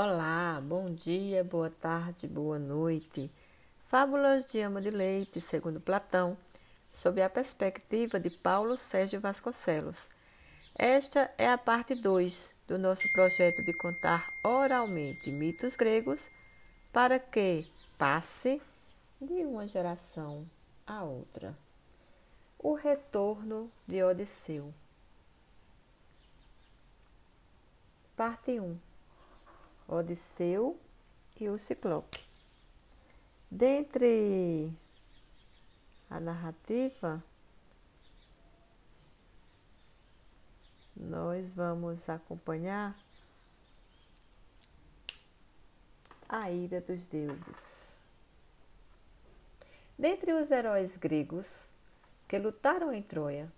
Olá, bom dia, boa tarde, boa noite. Fábulas de Ama de Leite, segundo Platão, sob a perspectiva de Paulo Sérgio Vasconcelos. Esta é a parte 2 do nosso projeto de contar oralmente mitos gregos para que passe de uma geração a outra. O retorno de Odisseu. Parte 1. Odisseu e o Ciclope. Dentre a narrativa, nós vamos acompanhar a ira dos deuses. Dentre os heróis gregos que lutaram em Troia,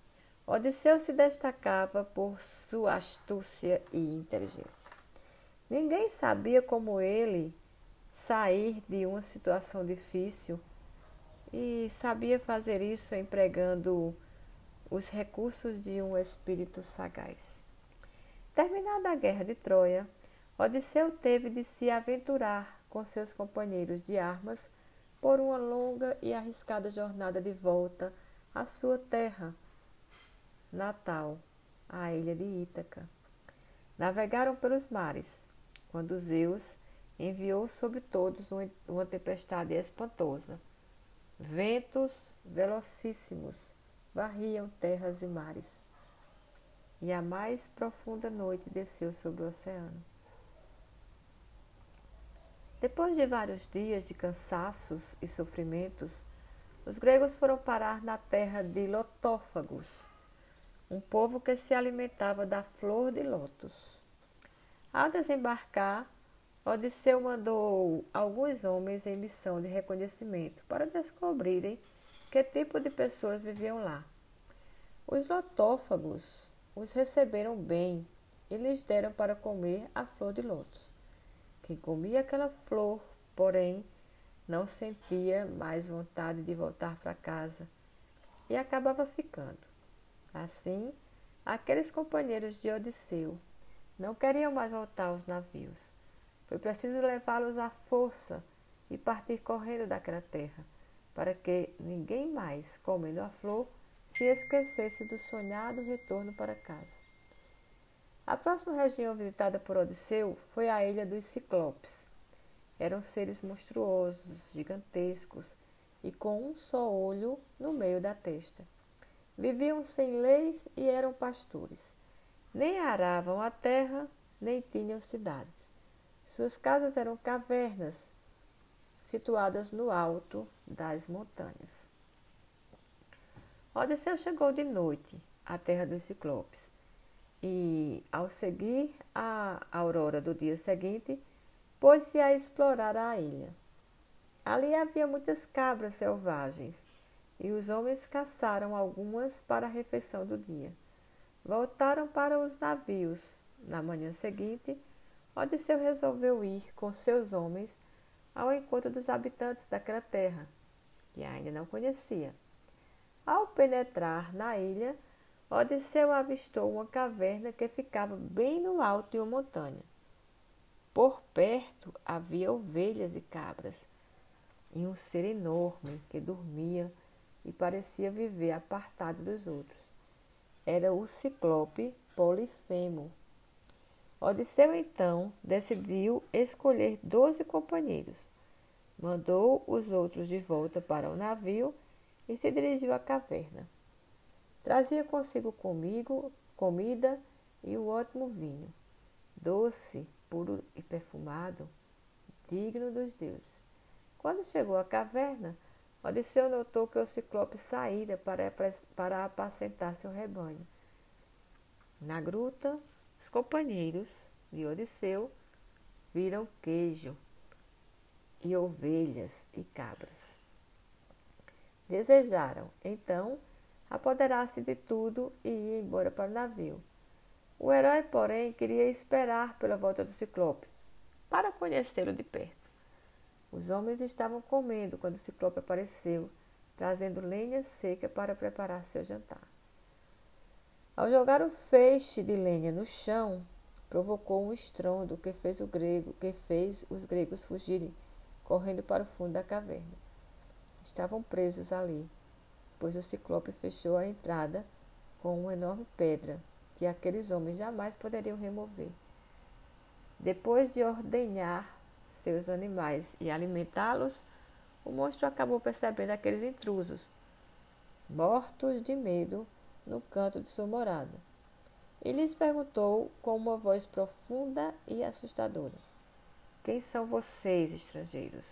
Odisseu se destacava por sua astúcia e inteligência. Ninguém sabia como ele sair de uma situação difícil e sabia fazer isso empregando os recursos de um espírito sagaz. Terminada a guerra de Troia, Odisseu teve de se aventurar com seus companheiros de armas por uma longa e arriscada jornada de volta à sua terra natal, a ilha de Ítaca. Navegaram pelos mares, quando Zeus enviou sobre todos uma tempestade espantosa. Ventos velocíssimos varriam terras e mares, e a mais profunda noite desceu sobre o oceano. Depois de vários dias de cansaços e sofrimentos, os gregos foram parar na terra de Lotófagos, um povo que se alimentava da flor de lótus. Ao desembarcar, Odisseu mandou alguns homens em missão de reconhecimento para descobrirem que tipo de pessoas viviam lá. Os lotófagos os receberam bem e lhes deram para comer a flor de lótus. Quem comia aquela flor, porém, não sentia mais vontade de voltar para casa e acabava ficando. Assim, aqueles companheiros de Odisseu não queriam mais voltar aos navios foi preciso levá-los à força e partir correndo daquela terra, para que ninguém mais, comendo a flor, se esquecesse do sonhado retorno para casa. A próxima região visitada por Odisseu foi a ilha dos Ciclopes. Eram seres monstruosos, gigantescos e com um só olho no meio da testa. Viviam sem leis e eram pastores. Nem aravam a terra, nem tinham cidades. Suas casas eram cavernas situadas no alto das montanhas. Odisseu chegou de noite à terra dos Ciclopes e, ao seguir a aurora do dia seguinte, pôs-se a explorar a ilha. Ali havia muitas cabras selvagens e os homens caçaram algumas para a refeição do dia. Voltaram para os navios. Na manhã seguinte, Odisseu resolveu ir com seus homens ao encontro dos habitantes daquela terra, que ainda não conhecia. Ao penetrar na ilha, Odisseu avistou uma caverna que ficava bem no alto de uma montanha. Por perto havia ovelhas e cabras, e um ser enorme que dormia e parecia viver apartado dos outros. Era o ciclope Polifemo, Odisseu então decidiu escolher doze companheiros. Mandou os outros de volta para o navio e se dirigiu à caverna. Trazia consigo comigo comida e o ótimo vinho, doce, puro e perfumado, digno dos deuses. Quando chegou à caverna, Odisseu notou que o ciclope saíra para, para apacentar seu rebanho. Na gruta, os companheiros de Odisseu viram queijo e ovelhas e cabras. Desejaram, então, apoderar-se de tudo e ir embora para o navio. O herói, porém, queria esperar pela volta do ciclope, para conhecê-lo de perto. Os homens estavam comendo quando o ciclope apareceu, trazendo lenha seca para preparar seu jantar. Ao jogar o feixe de lenha no chão, provocou um estrondo que fez o grego, que fez os gregos fugirem, correndo para o fundo da caverna. Estavam presos ali, pois o ciclope fechou a entrada com uma enorme pedra que aqueles homens jamais poderiam remover. Depois de ordenhar seus animais e alimentá-los, o monstro acabou percebendo aqueles intrusos, mortos de medo, no canto de sua morada. E lhes perguntou com uma voz profunda e assustadora: Quem são vocês, estrangeiros?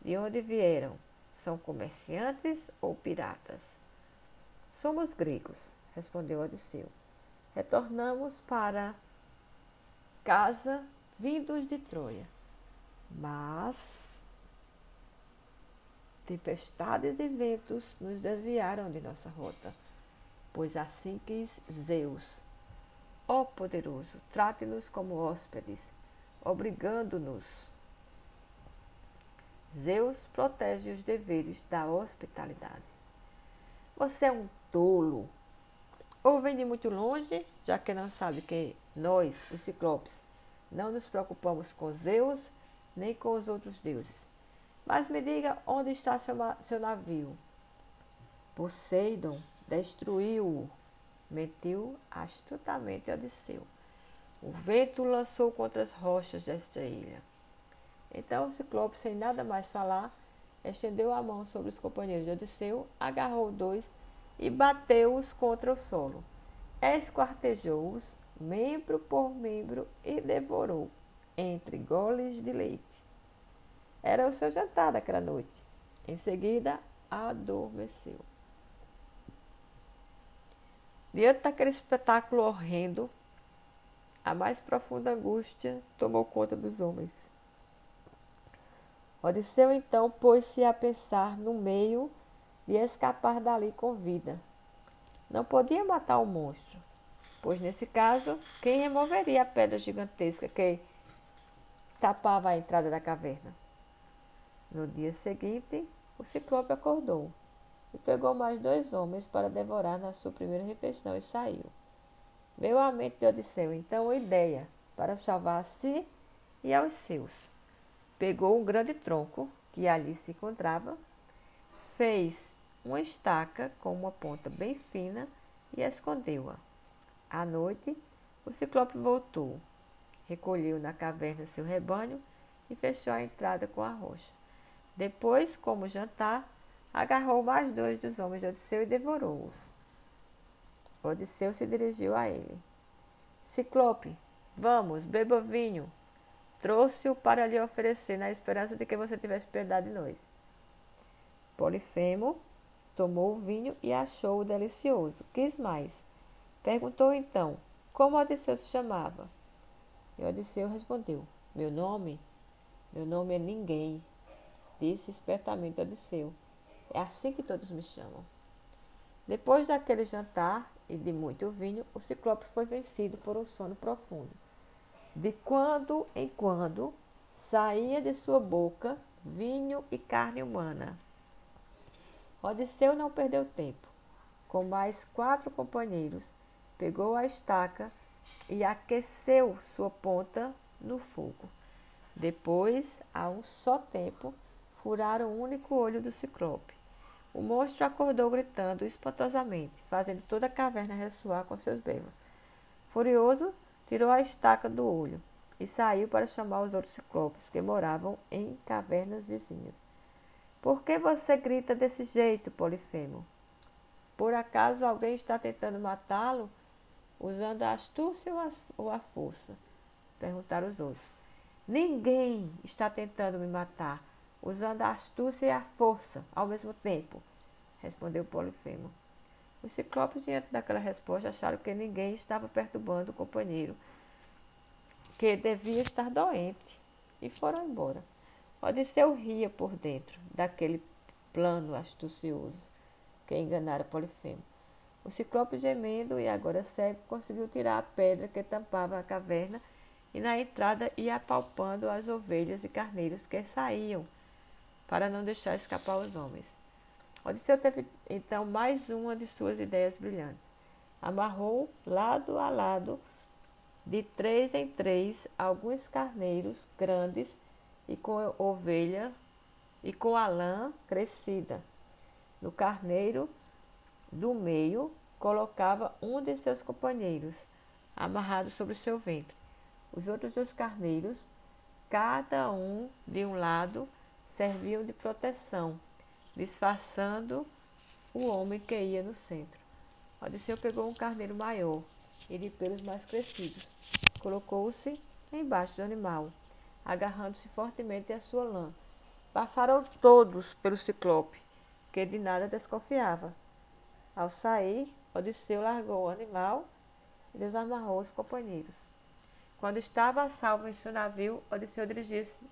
De onde vieram? São comerciantes ou piratas? Somos gregos, respondeu Odisseu. Retornamos para casa vindos de Troia. Mas tempestades e ventos nos desviaram de nossa rota, pois assim quis Zeus. Ó poderoso, trate-nos como hóspedes, obrigando-nos. Zeus protege os deveres da hospitalidade. Você é um tolo. Ou vem de muito longe, já que não sabe que nós, os ciclopes, não nos preocupamos com Zeus nem com os outros deuses. Mas me diga onde está seu, seu navio. Poseidon destruiu-o, mentiu astutamente Odisseu. O vento lançou contra as rochas desta ilha. Então o Ciclope, sem nada mais falar, estendeu a mão sobre os companheiros de Odisseu, agarrou dois e bateu-os contra o solo. Esquartejou-os, membro por membro, e devorou, entre goles de leite. Era o seu jantar daquela noite. Em seguida, adormeceu. Diante daquele espetáculo horrendo, a mais profunda angústia tomou conta dos homens. Odisseu então pôs-se a pensar no meio de escapar dali com vida. Não podia matar o monstro, pois nesse caso, quem removeria a pedra gigantesca que tapava a entrada da caverna? No dia seguinte, o ciclope acordou e pegou mais dois homens para devorar na sua primeira refeição e saiu. Veio à mente de Odisseu então uma ideia para salvar a si e aos seus. Pegou um grande tronco que ali se encontrava, fez uma estaca com uma ponta bem fina e escondeu-a. À noite, o ciclope voltou, recolheu na caverna seu rebanho e fechou a entrada com a rocha. Depois, como jantar, agarrou mais dois dos homens de Odisseu e devorou-os. Odisseu se dirigiu a ele. Ciclope, vamos, beba vinho. Trouxe-o para lhe oferecer, na esperança de que você tivesse piedade de nós. Polifemo tomou o vinho e achou-o delicioso. Quis mais. Perguntou então como Odisseu se chamava. E Odisseu respondeu: Meu nome? Meu nome é ninguém disse espertamente Odisseu. É assim que todos me chamam. Depois daquele jantar e de muito vinho, o ciclope foi vencido por um sono profundo. De quando em quando saía de sua boca vinho e carne humana. Odisseu não perdeu tempo. Com mais quatro companheiros, pegou a estaca e aqueceu sua ponta no fogo. Depois, a um só tempo, furaram o único olho do ciclope. O monstro acordou gritando espantosamente, fazendo toda a caverna ressoar com seus berros. Furioso, tirou a estaca do olho e saiu para chamar os outros ciclopes que moravam em cavernas vizinhas. Por que você grita desse jeito, Polifemo? Por acaso alguém está tentando matá-lo usando a astúcia ou a força? Perguntaram os outros. Ninguém está tentando me matar, usando a astúcia e a força ao mesmo tempo, respondeu Polifemo. Os ciclopes, diante daquela resposta, acharam que ninguém estava perturbando o companheiro, que devia estar doente, e foram embora. Odisseu ria por dentro daquele plano astucioso que enganara Polifemo. O ciclope gemendo e agora cego conseguiu tirar a pedra que tampava a caverna e na entrada ia apalpando as ovelhas e carneiros que saíam para não deixar escapar os homens. Odisseu teve então mais uma de suas ideias brilhantes. Amarrou lado a lado, de três em três, alguns carneiros grandes e com ovelha e com a lã crescida. No carneiro do meio colocava um de seus companheiros, amarrado sobre seu ventre. Os outros dois carneiros, cada um de um lado, serviam de proteção, disfarçando o homem que ia no centro. Odisseu pegou um carneiro maior e de pelos mais crescidos. Colocou-se embaixo do animal, agarrando-se fortemente à sua lã. Passaram todos pelo ciclope, que de nada desconfiava. Ao sair, Odisseu largou o animal e desamarrou os companheiros. Quando estava a salvo em seu navio, Odisseu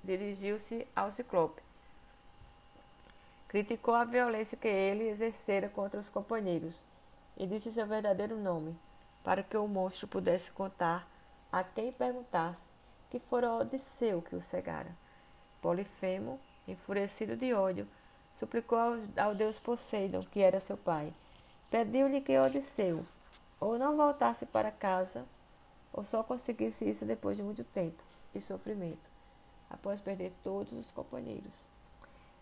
dirigiu-se ao ciclope. Criticou a violência que ele exercera contra os companheiros e disse seu verdadeiro nome, para que o monstro pudesse contar a quem perguntasse que fora Odisseu que o cegara. Polifemo, enfurecido de ódio, suplicou ao, ao deus Poseidon, que era seu pai. Pediu-lhe que Odisseu ou não voltasse para casa, ou só conseguisse isso depois de muito tempo e sofrimento, após perder todos os companheiros.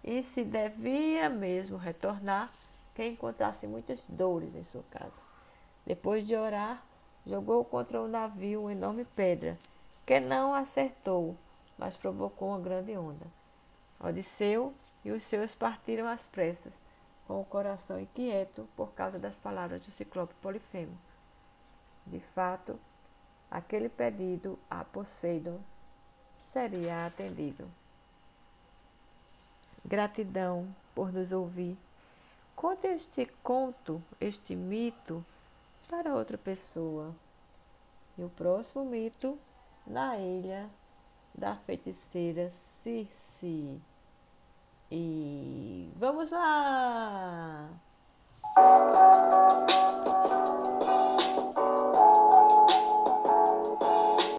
E se devia mesmo retornar, que encontrasse muitas dores em sua casa. Depois de orar, jogou contra o navio uma enorme pedra, que não acertou, mas provocou uma grande onda. Odisseu e os seus partiram às pressas, com o coração inquieto por causa das palavras do ciclope Polifemo. De fato, aquele pedido a Poseidon seria atendido. Gratidão por nos ouvir. Conte este conto, este mito, para outra pessoa. E o próximo mito na ilha da feiticeira Circe. E vamos lá!